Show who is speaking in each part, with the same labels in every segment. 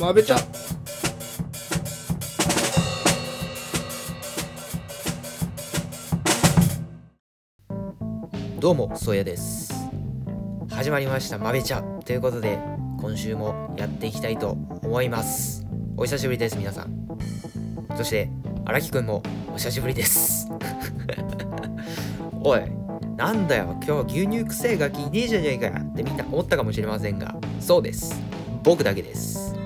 Speaker 1: まべちゃ
Speaker 2: どうもそうやです。始まりましたまべちゃということで今週もやっていきたいと思います。お久しぶりです皆さん。そして荒木くんもお久しぶりです。おいなんだよ。今日牛乳臭いガキいねえじゃねえかよ。ってみんな思ったかもしれませんがそうです。僕だけです。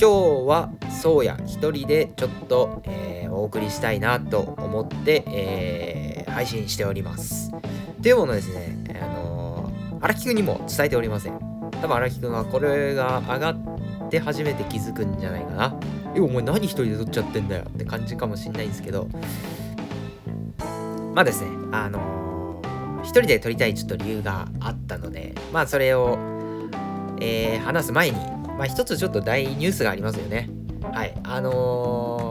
Speaker 2: 今日はそうや一人でちょっと、えーお送りしたいなと思って、えー配信しております。っていうものですねあのー荒木くんにも伝えておりません。多分荒木くんはこれが上がって初めて気づくんじゃないかな。えお前何一人で撮っちゃってんだよって感じかもしんないんですけど。まあですねあのー一人で撮りたいちょっと理由があったのでまあそれを、えー話す前にまあ一つちょっと大ニュースがありますよね。はい。あの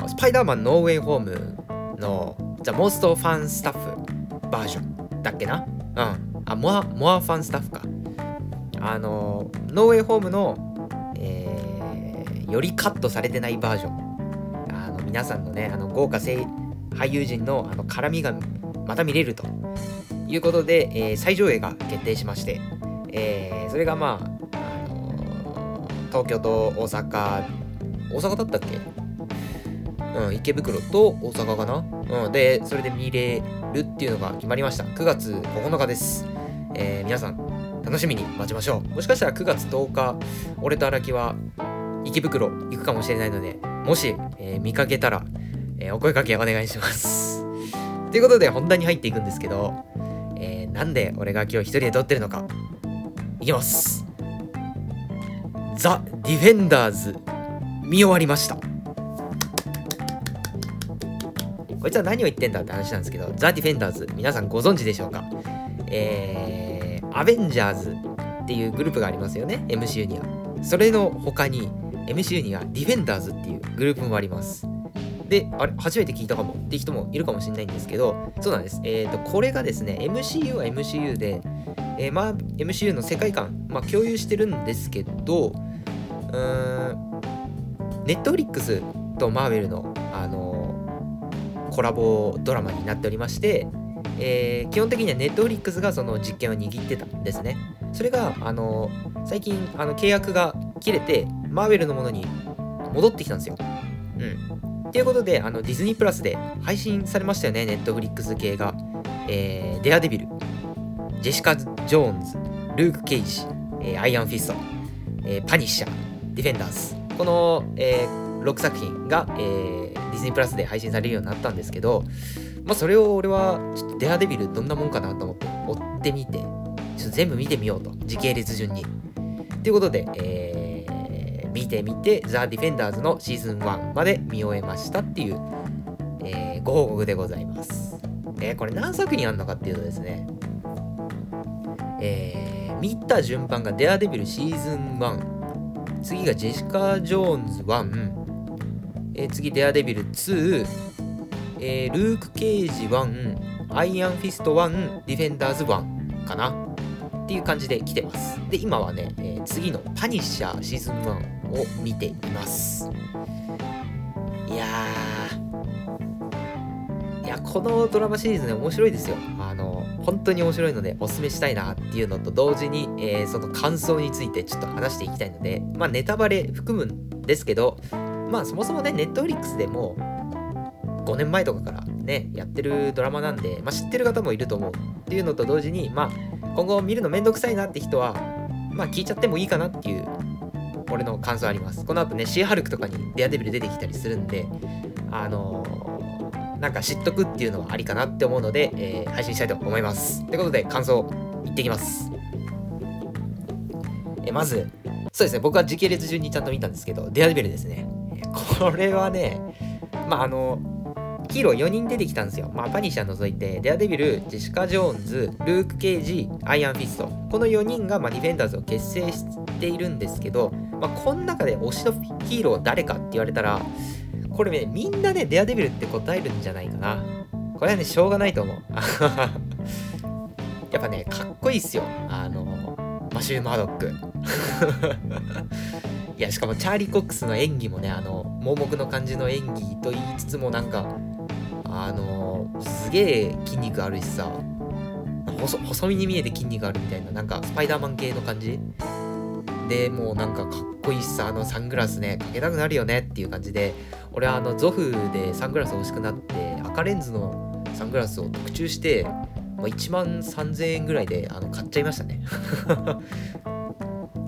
Speaker 2: ースパイダーマンノーウェイホームの The Most Fun Stuff バージョンだっけな？うん。あモアモアファンスタッフか。あのーノーウェイホームの、えーよりカットされてないバージョン。あの皆さんのねあの豪華声俳優陣のあの絡みがまた見れるということで、えー再上映が決定しまして、えーそれがまあ、東京と大阪。大阪だったっけ？うん、池袋と大阪かな、うん、でそれで見れるっていうのが決まりました。9月9日です、えー皆さん楽しみに待ちましょう。もしかしたら9月10日俺と荒木は池袋行くかもしれないのでもし、えー見かけたら、えーお声かけお願いします。ということで本題に入っていくんですけど、えーなんで俺が今日一人で撮ってるのか。いきます。ザ・ディフェンダーズ見終わりましたこいつは何を言ってんだって話なんですけど、ザ・ディフェンダーズ、皆さんご存知でしょうか？えー、アベンジャーズっていうグループがありますよね、MCU には。それの他に、MCU にはディフェンダーズっていうグループもあります。で、あれ、初めて聞いたかもって人もいるかもしれないんですけど、そうなんです。えっ、と、これがですね、MCU は MCU で、えーまあ、MCU の世界観、まあ、共有してるんですけど、ネットフリックスとマーベルの、あのコラボドラマになっておりまして、えー基本的にはネットフリックスがその実権を握ってたんですね。それが、あの最近あの契約が切れて、マーベルのものに戻ってきたんですよ。うん。ということで、あのディズニープラスで配信されましたよね、ネットフリックス系が。えーデアデビル、ジェシカ・ジョーンズ、ルーク・ケイジ、えーアイアンフィスト、えーパニッシャー、ディフェンダーズ。この、え6作品が、えーディズニープラスで配信されるようになったんですけど、まあ、それを俺はちょっとデアデビルどんなもんかなと思って追ってみてちょっと全部見てみようと。時系列順に。ということで、えー見てみてザ・ディフェンダーズのシーズン1まで見終えましたっていう、えーご報告でございます、えーこれ何作品あるのかっていうとですねえー見た順番がデアデビルシーズン1次がジェシカ・ジョーンズ1、えー次デアデビル2、えールーク・ケイジ1、アイアンフィスト1、ディフェンダーズ1かなっていう感じで来てます。で、今はね、えー次のパニッシャーシーズン1を見ています。いやー、いや、このドラマシリーズね、面白いですよ。あの、本当に面白いので、おすすめしたいなっていうのと同時に、えーその感想についてちょっと話していきたいので、まあ、ネタバレ含むんですけど、まあ、そもそもね、ネットフリックスでも、5年前とかからね、やってるドラマなんで、まあ、知ってる方もいると思うっていうのと同時に、まあ、今後見るのめんどくさいなって人は、まあ、聞いちゃってもいいかなっていう、俺の感想あります。この後ね、シーハルクとかにデアデビル出てきたりするんで、あのーなんか知っとくっていうのはありかなって思うので、えー配信したいと思います。ということで、感想、いってきます。えまず、そうですね、僕は時系列順にちゃんと見たんですけど、デアデビルですね。えこれはね、まあ、あの、ヒーロー4人出てきたんですよ。まあ、パニッシャー除いて、デアデビル、ジェシカ・ジョーンズ、ルーク・ケイジ、アイアン・フィスト。この4人が、まあ、ディフェンダーズを結成しているんですけど、まあ、この中で推しのヒーロー誰かって言われたら、これね、みんなね、デアデビルって答えるんじゃないかな。これはね、しょうがないと思う。やっぱね、かっこいいっすよ。あの、マシュー・マードック いやしかもチャーリー・コックスの演技もねあの盲目の感じの演技と言いつつもなんかあのすげえ筋肉あるしさ細細身に見えて筋肉あるみたいななんかスパイダーマン系の感じでもうなんかかっこいいしさあのサングラスねかけたくなるよねっていう感じで俺はあのゾフでサングラス欲しくなって赤レンズのサングラスを特注してまあ、1万3000円ぐらいであの買っちゃいましたね。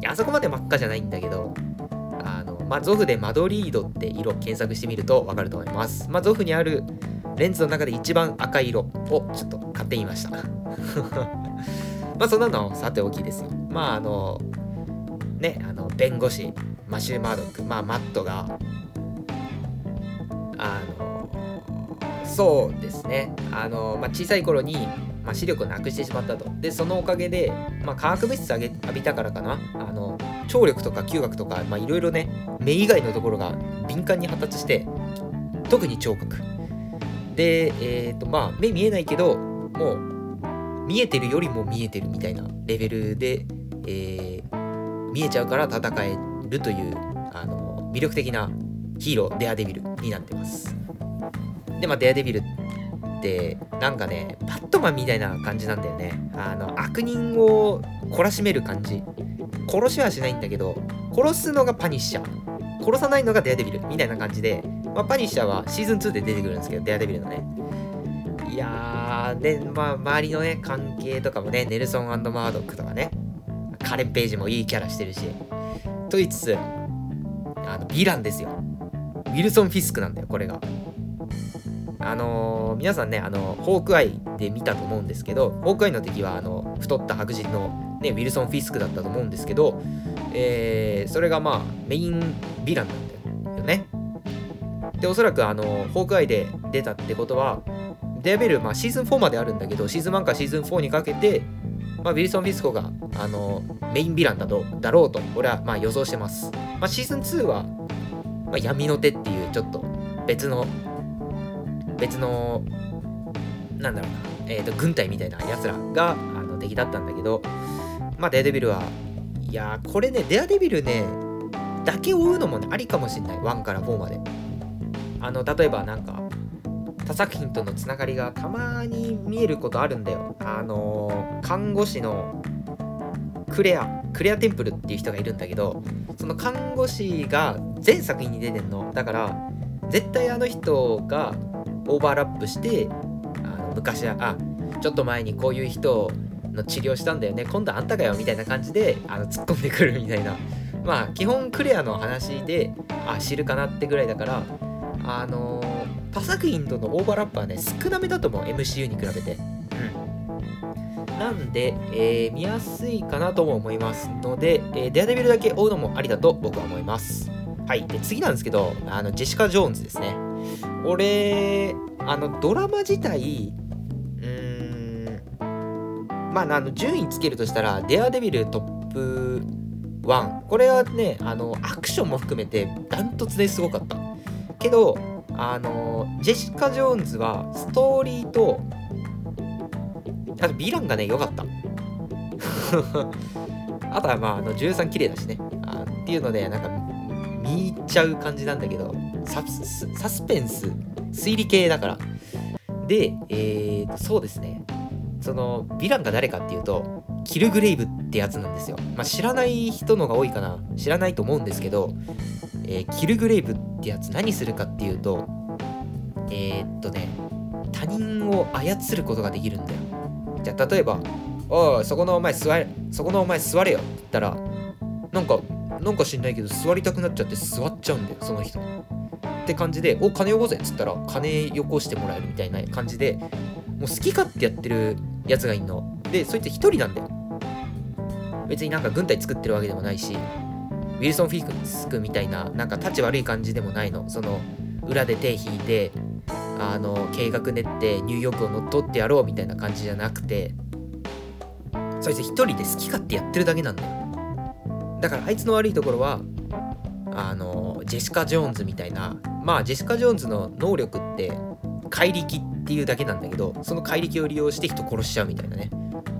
Speaker 2: あそこまで真っ赤じゃないんだけどあの、まあ、ゾフでマドリードって色検索してみるとわかると思います、まあ、ゾフにあるレンズの中で一番赤い色をちょっと買ってみました。まあそんなのさておきですよ。まああのねあの弁護士マシュー・マードックまあマットがそうですねあの、まあ、小さい頃にまあ、視力をなくしてしまったと。で、そのおかげで、まあ、化学物質浴びたからかな、あの、聴力とか嗅覚とか、いろいろね、目以外のところが敏感に発達して、特に聴覚。で、えっ、ー、と、まあ、目見えないけど、もう、見えてるよりも見えてるみたいなレベルで、えー、見えちゃうから戦えるという、あの、魅力的なヒーロー、デアデビルになってます。で、まあ、デアデビルってなんかねバットマンみたいな感じなんだよね。あの悪人を懲らしめる感じ。殺しはしないんだけど殺すのがパニッシャー。殺さないのがデアデビルみたいな感じで、まあ、パニッシャーはシーズン2で出てくるんですけどデアデビルのね。いやーでまあ周りのね関係とかもねネルソンマードックとかね。カレン・ページもいいキャラしてるし。と言いつつあのヴィランですよ。ウィルソン・フィスクなんだよこれが。あのー、皆さんね、あのホークアイで見たと思うんですけど、ホークアイの敵は、あの、太った白人の、ね、ウィルソン・フィスクだったと思うんですけど、えー、それがまあ、メインヴィランなんだよね。で、おそらく、あの、ホークアイで出たってことは、デアベル、まあ、シーズン4まであるんだけど、シーズン1かシーズン4にかけて、まあ、ウィルソン・フィスコが、あの、メインヴィランだとだろうと、俺はまあ予想してます。まあ、シーズン2は、まあ、闇の手っていう、ちょっと別の別のなんだろうな、えーと、軍隊みたいなやつらがあの敵だったんだけどまあデアデビルはいやこれねデアデビルねだけ追うのもねありかもしんない。1から4まで。あの例えばなんか他作品とのつながりがたまに見えることあるんだよ。あの看護師のクレアクレアテンプルっていう人がいるんだけどその看護師が全作品に出てんの。だから絶対あの人がオーバーラップしてあの昔はあちょっと前にこういう人の治療したんだよね今度はあんたかよみたいな感じであの突っ込んでくるみたいな。まあ基本クレアの話であ知るかなってぐらいだからあのー、他作品とのオーバーラップはね少なめだと思う MCU に比べて。うん。なんで、えー、見やすいかなとも思いますので、えー、デアデビルだけ追うのもありだと僕は思います。はい。で次なんですけどあのジェシカ・ジョーンズですね俺、あの、ドラマ自体、うーん、まあ、あの、順位つけるとしたら、デアデビルトップ1。これはね、あの、アクションも含めて、ダントツですごかった。けど、あの、ジェシカ・ジョーンズは、ストーリーと、あと、ヴィランがね、良かった。あとは、まあ、あの、13綺麗だしね。あっていうので、なんか、見入っちゃう感じなんだけど、サスペンス、推理系だから。で、えーと、そうですね。その、ヴィランが誰かっていうと、キルグレイブってやつなんですよ。まあ、知らない人のが多いかな。知らないと思うんですけど、えー、キルグレイブってやつ何するかっていうと、えー、っとね、他人を操ることができるんだよ。じゃあ、例えば、おい、そこのお前座れ、そこのお前座れよって言ったら、なんか、なんか知んないけど座りたくなっちゃって座っちゃうんだよ、その人。って感じで、お、金よこせっつったら、金よこしてもらえるみたいな感じで、もう好き勝手やってるやつがいんの。で、そいつ一人なんだよ。別になんか軍隊作ってるわけでもないし、ウィルソン・フィクスクみたいな、なんか立ち悪い感じでもないの。その、裏で手引いて、あの、計画練ってニューヨークを乗っ取ってやろうみたいな感じじゃなくて、そいつ一人で好き勝手やってるだけなんだよ。だからあいつの悪いところは、あの、ジェシカ・ジョーンズみたいな、まあジェシカ・ジョーンズの能力って怪力っていうだけなんだけどその怪力を利用して人殺しちゃうみたいなね。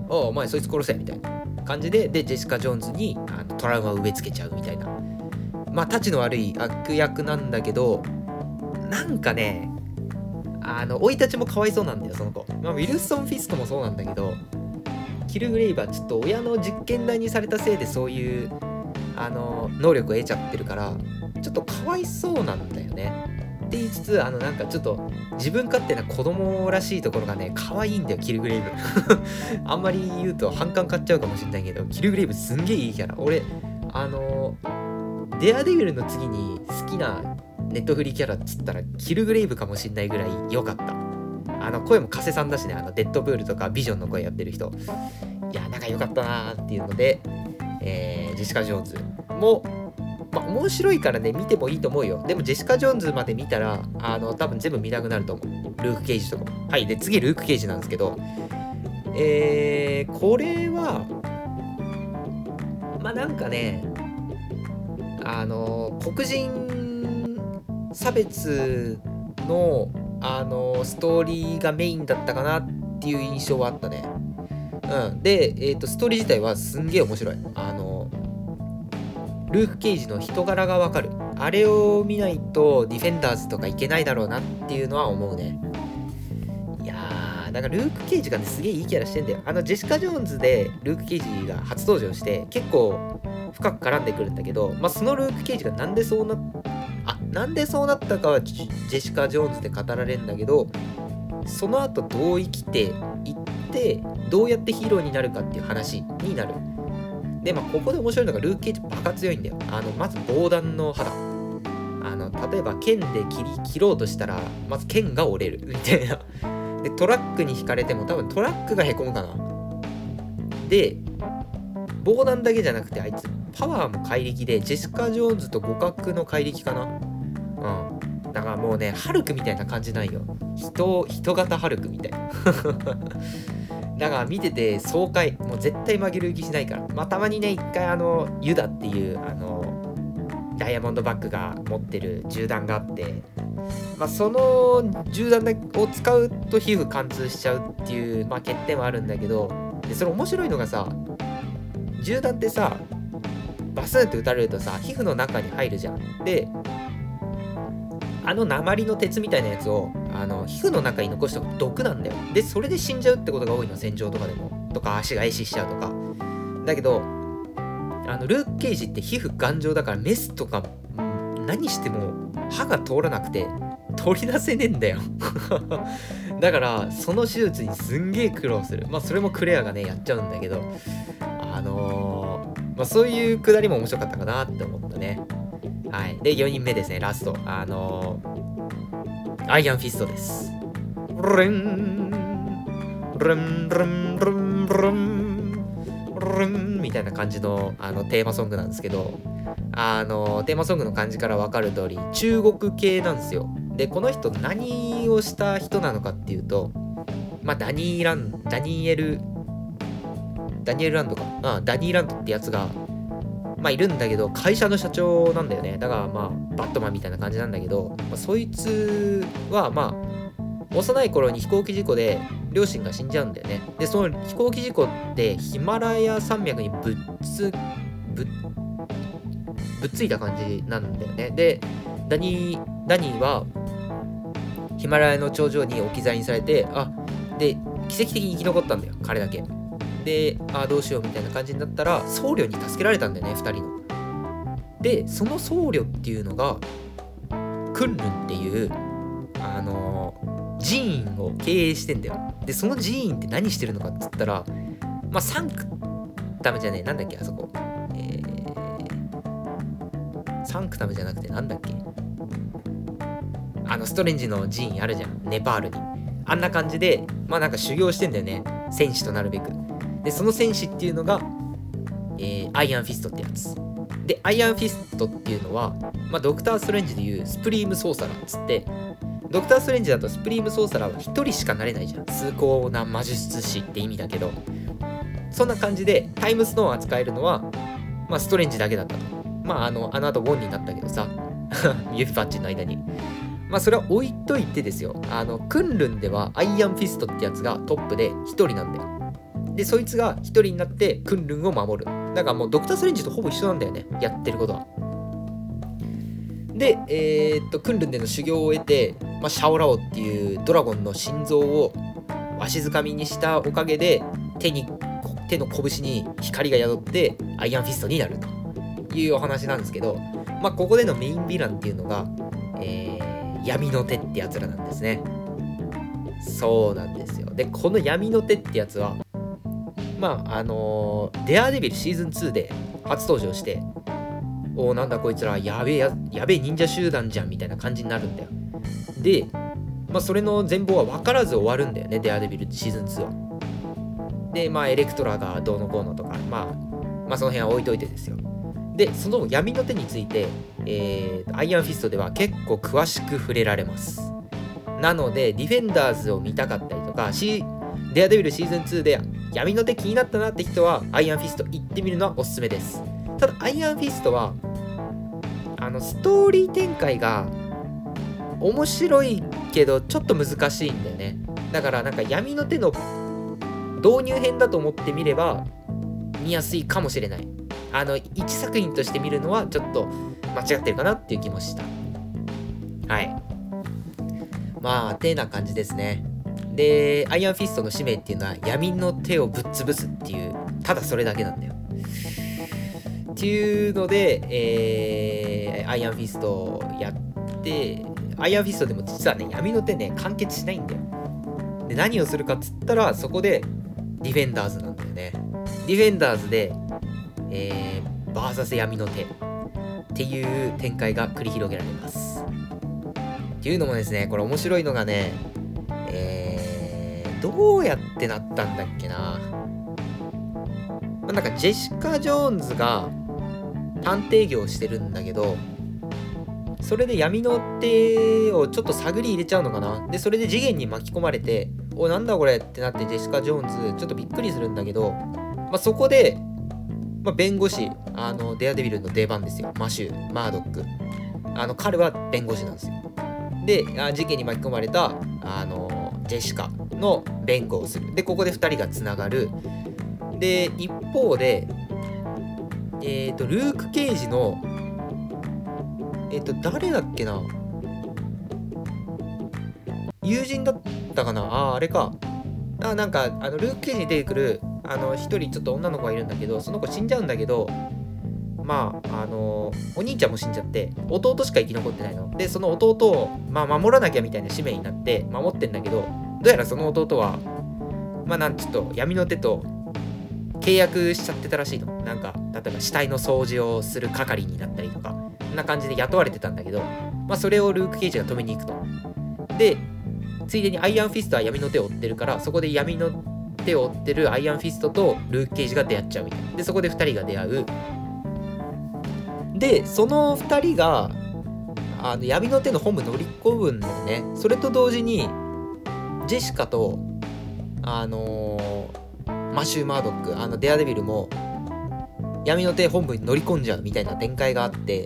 Speaker 2: ああお前そいつ殺せみたいな感じででジェシカ・ジョーンズにあのトラウマを植え付けちゃうみたいな。まあたちの悪い悪役なんだけどなんかねあの生い立ちもかわいそうなんだよその子、まあ、ウィルソン・フィスクもそうなんだけどキルグレイバーちょっと親の実験台にされたせいでそういうあの能力を得ちゃってるからちょっとかわいそうなんだよね。って言いつつあのなんかちょっと自分勝手な子供らしいところがね可愛いんだよキルグレイブ。あんまり言うと反感買っちゃうかもしれないけどキルグレイブすんげえいいキャラ。俺あのデアデビルの次に好きなネットフリキャラっつったらキルグレイブかもしんないぐらい良かった。あの声も加瀬さんだしねあのデッドブールとかビジョンの声やってる人。いやなんか良かったなーっていうので、えー、ジェシカ・ジョーンズもまあ、面白いからね、見てもいいと思うよ。でも、ジェシカ・ジョーンズまで見たら、あの、多分全部見なくなると思う。ルーク・ケイジとかも。はい。で、次、ルーク・ケイジなんですけど、えー、これは、まあ、なんかね、あの、黒人差別の、あの、ストーリーがメインだったかなっていう印象はあったね。うん。で、えっ、ー、と、ストーリー自体はすんげえ面白い。あの、ルーク・ケイジの人柄がわかる。あれを見ないとディフェンダーズとかいけないだろうなっていうのは思うね。いやー、だかルーク・ケイジがね、すげえいいキャラしてんだよ。あの、ジェシカ・ジョーンズでルーク・ケイジが初登場して、結構深く絡んでくるんだけど、まあ、そのルーク・ケイジがなんでそうなあ、なんでそうなったかはジェシカ・ジョーンズで語られるんだけど、その後どう生きていって、どうやってヒーローになるかっていう話になる。で、まあ、ここで面白いのがルーク・ケイジバカ強いんだよ。あの、まず防弾の肌。あの、例えば剣で切り、切ろうとしたら、まず剣が折れる。みたいな。で、トラックに引かれても多分トラックがへこむかな。で、防弾だけじゃなくてあいつパワーも怪力でジェシカ・ジョーンズと互角の怪力かなうんだからもうねハルクみたいな感じないよ人人型ハルクみたいなだから見てて爽快。もう絶対負ける気しないから。まあたまにね一回あのユダっていうあのダイヤモンドバッグが持ってる銃弾があって。まあその銃弾を使うと皮膚貫通しちゃうっていう、まあ、欠点はあるんだけど。でそれ面白いのがさ銃弾ってさバスンって撃たれるとさ皮膚の中に入るじゃん。であの鉛の鉄みたいなやつをあの皮膚の中に残した毒なんだよ。でそれで死んじゃうってことが多いの。戦場とかでも。とか足が壊死しちゃうとか。だけどあのルーク・ケイジって皮膚頑丈だからメスとか何しても刃が通らなくて取り出せねえんだよ。だからその手術にすんげえ苦労する。まあそれもクレアがねやっちゃうんだけど。あのー、まあそういうくだりも面白かったかなって思ったね。はい。で、4人目ですね、ラスト。あのー、アイアンフィストです。ルン、ルン、ルン、ルン、ルン、ルンみたいな感じのあのテーマソングなんですけど、あのテーマソングの感じから分かる通り、中国系なんですよ。で、この人何をした人なのかっていうと、まあ、ダニーラン、ダニエル、ダニエルランドか。あダニーランドってやつが、まあいるんだけど、会社の社長なんだよね。だからまあ、バットマンみたいな感じなんだけど、まあ、そいつはまあ、幼い頃に飛行機事故で両親が死んじゃうんだよね。で、その飛行機事故ってヒマラヤ山脈にぶっつ、ぶぶっついた感じなんだよね。で、ダニー、ダニーはヒマラヤの頂上に置き去りにされて、あ、で、奇跡的に生き残ったんだよ、彼だけ。であどうしようみたいな感じになったら僧侶に助けられたんだよね2人の。でその僧侶っていうのがクンルンっていうあの寺院を経営してんだよ。でその寺院って何してるのかっつったらまあサンクタムじゃねえなんだっけあそこ。えー、サンクタムじゃなくてなんだっけあのストレンジの寺院あるじゃんネパールに。あんな感じでまあなんか修行してんだよね戦士となるべく。でその戦士っていうのが、えー、アイアンフィストってやつ。でアイアンフィストっていうのは、まあ、ドクター・ストレンジでいうスプリームソーサラーっつって。ドクター・ストレンジだとスプリームソーサラーは1人しかなれないじゃん。崇高な魔術師って意味だけど。そんな感じでタイムストーン扱えるのは、まあ、ストレンジだけだったと。まああのあの後ウォンになったけどさ。指パッチンの間に。まあそれは置いといてですよ。あのクンルンではアイアンフィストってやつがトップで1人なんだよ。でそいつが一人になってクンルンを守る。だからもうドクター・ストレンジとほぼ一緒なんだよね。やってることは。で、えー、っとクンルンでの修行を経て、まあ、シャオラオっていうドラゴンの心臓をわしづかみにしたおかげで手に手の拳に光が宿ってアイアンフィストになる。というお話なんですけど、まあ、ここでのメインヴィランっていうのが、えー、闇の手ってやつらなんですね。そうなんですよ。でこの闇の手ってやつはまああの、デアデビルシーズン2で初登場しておおなんだこいつらやべえややべえ忍者集団じゃんみたいな感じになるんだよ。で、まあ、それの全貌は分からず終わるんだよねデアデビルシーズン2は。でまあエレクトラがどうのこうのとか、まあ、まあその辺は置いといてですよ。でその闇の手について、えー、アイアンフィストでは結構詳しく触れられます。なのでディフェンダーズを見たかったりとか、デアデビルシーズン2で闇の手気になったなって人はアイアンフィスト行ってみるのはおすすめです。ただアイアンフィストはあのストーリー展開が面白いけどちょっと難しいんだよね。だからなんか闇の手の導入編だと思ってみれば見やすいかもしれない。あの1作品として見るのはちょっと間違ってるかなっていう気もした。はい。まあてな感じですね。でアイアンフィストの使命っていうのは闇の手をぶっ潰すっていうただそれだけなんだよ。っていうので、えー、アイアンフィストをやってアイアンフィストでも実はね闇の手ね完結しないんだよ。で何をするかっつったらそこでディフェンダーズなんだよね。ディフェンダーズで、えー、 versus 闇の手っていう展開が繰り広げられます。っていうのもですねこれ面白いのがねえー、どうやってなったんだっけな、なんかジェシカ・ジョーンズが探偵業をしてるんだけどそれで闇の手をちょっと探り入れちゃうのかな。でそれで次元に巻き込まれておなんだこれってなってジェシカ・ジョーンズちょっとびっくりするんだけど、まあ、そこで、まあ、弁護士あのデアデビルの出番ですよ。マシューマードック。あの彼は弁護士なんですよ。で事件に巻き込まれたあのジェシカの弁護をする。でここで2人がつながる。で一方でえっ、ー、と、ルーク・ケイジの、えっ、ー、と、誰だっけな？友人だったかな？あ、あれか。あ、なんか、あの、ルーク・ケイジに出てくる、あの、一人ちょっと女の子がいるんだけど、その子死んじゃうんだけど、まあ、あのお兄ちゃんも死んじゃって、弟しか生き残ってないの。で、その弟を、まあ、守らなきゃみたいな使命になって、守ってんだけど、どうやらその弟は、まあ、なんちょっと闇の手と契約しちゃってたらしいの。なんか、例えば死体の掃除をする係になったりとか、こんな感じで雇われてたんだけど、まあそれをルーク・ケイジが止めに行くと。で、ついでにアイアンフィストは闇の手を追ってるから、そこで闇の手を追ってるアイアンフィストとルーク・ケイジが出会っちゃうみたいな。で、そこで2人が出会う。で、その2人が、あの闇の手の本部乗り込むんだよね。それと同時に、ジェシカと、あのーマシュー・マードックあのデアデビルも闇の手本部に乗り込んじゃうみたいな展開があって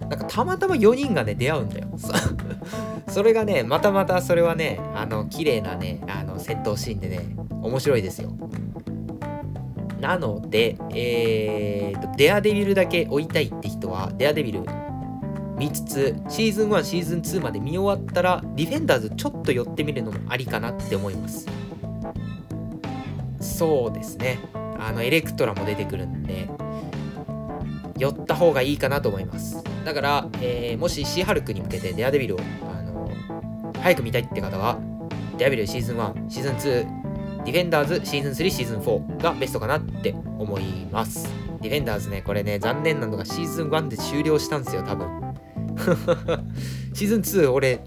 Speaker 2: なんかたまたま4人がね出会うんだよ それがねまたまたそれはねあの綺麗なねあの戦闘シーンでね面白いですよなのでえーとデアデビルだけ追いたいって人はデアデビル見つつシーズン1シーズン2まで見終わったらディフェンダーズちょっと寄ってみるのもありかなって思います。そうですね。あのエレクトラも出てくるんで寄った方がいいかなと思います。だから、えー、もしシーハルクに向けてデアデビルを、あの早く見たいって方はデアデビルシーズン1シーズン2ディフェンダーズシーズン3シーズン4がベストかなって思います。ディフェンダーズねこれね残念なのがシーズン1で終了したんですよ多分。シーズン2俺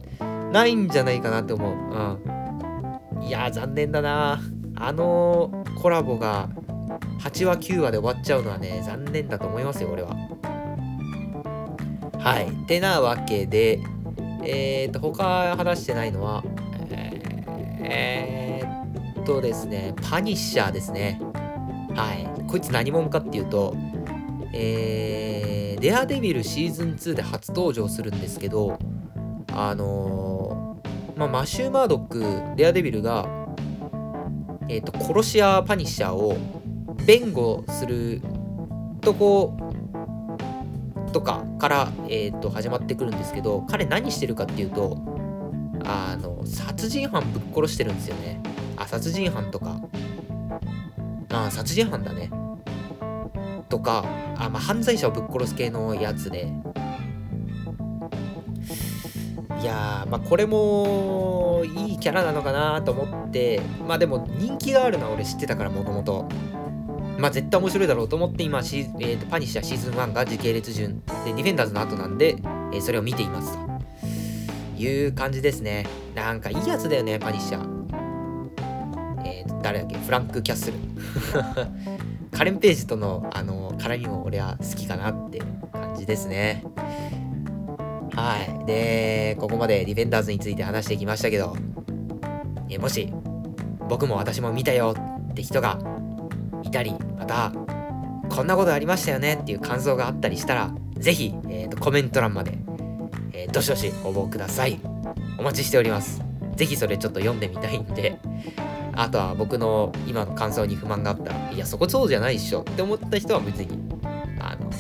Speaker 2: ないんじゃないかなって思う。うん。いや残念だな。あのコラボが8話9話で終わっちゃうのはね残念だと思いますよ俺は。はい。てなわけでえっ、ー、と他話してないのはえー、とですねパニッシャーですね。はい。こいつ何者かっていうとえー、デアデビルシーズン2で初登場するんですけどあのー、まあ、マシュー・マードックデアデビルがえーと、殺し屋パニッシャーを弁護するとことかから、えーと、始まってくるんですけど彼何してるかっていうとあの殺人犯ぶっ殺してるんですよね。あ殺人犯とか。あ殺人犯だね。とかあ、まあ、犯罪者をぶっ殺す系のやつで。いやまあこれもいいキャラなのかなと思って。まあでも人気があるのは俺知ってたからもともと。まあ絶対面白いだろうと思って今シ、えーと、パニッシャーシーズン1が時系列順。でディフェンダーズの後なんで、えー、それを見ていますと。いう感じですね。なんかいいやつだよねパニッシャー、誰だっけ？フランク・キャッスル カレン・ページとのあの絡みも俺は好きかなって感じですねはい。で、ここまでディフェンダーズについて話してきましたけど、えもし、僕も私も見たよって人がいたり、また、こんなことありましたよねっていう感想があったりしたら、ぜひ、えーと、コメント欄まで、えー、どしどし応募ください。お待ちしております。ぜひそれちょっと読んでみたいんで、あとは僕の今の感想に不満があったら、いや、そこそうじゃないっしょって思った人は別に、あの、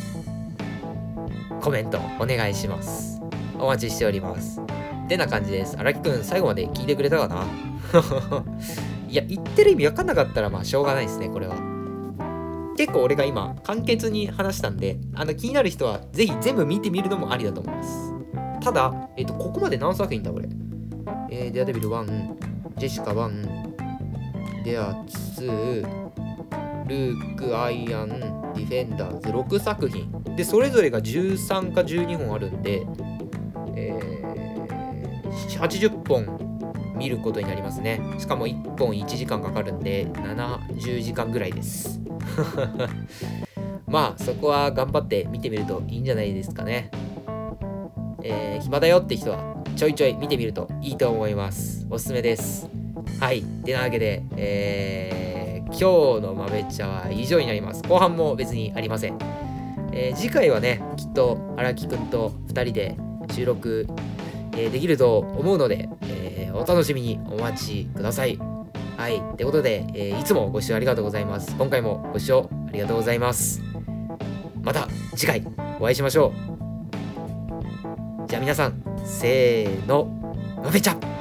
Speaker 2: コメントお願いします。お待ちしております。てな感じです。荒木くん、最後まで聞いてくれたかな？いや、言ってる意味わかんなかったら、まあ、しょうがないですね、これは。結構俺が今、簡潔に話したんで、あの、気になる人は、ぜひ全部見てみるのもありだと思います。ただ、えっ、と、ここまで何作品だ、これ。えー、デアデビル1、ジェシカ1、デア2、ルーク、アイアン、ディフェンダーズ、6作品。で、それぞれが13か12本あるんで、えー80本見ることになりますね。しかも1本1時間かかるんで、70時間ぐらいです。まあ、そこは頑張って見てみるといいんじゃないですかね。えー、暇だよって人はちょいちょい見てみるといいと思います。おすすめです。はい。てなわけで、えー、今日の豆茶は以上になります。後半も別にありません。えー、次回はね、きっと荒木くんと2人で収録えー、できると思うので、えー、お楽しみにお待ちください。はい。ってことで、えー、いつもご視聴ありがとうございます。今回もご視聴ありがとうございます。また次回お会いしましょう。じゃあ皆さん、せーの、のべちゃ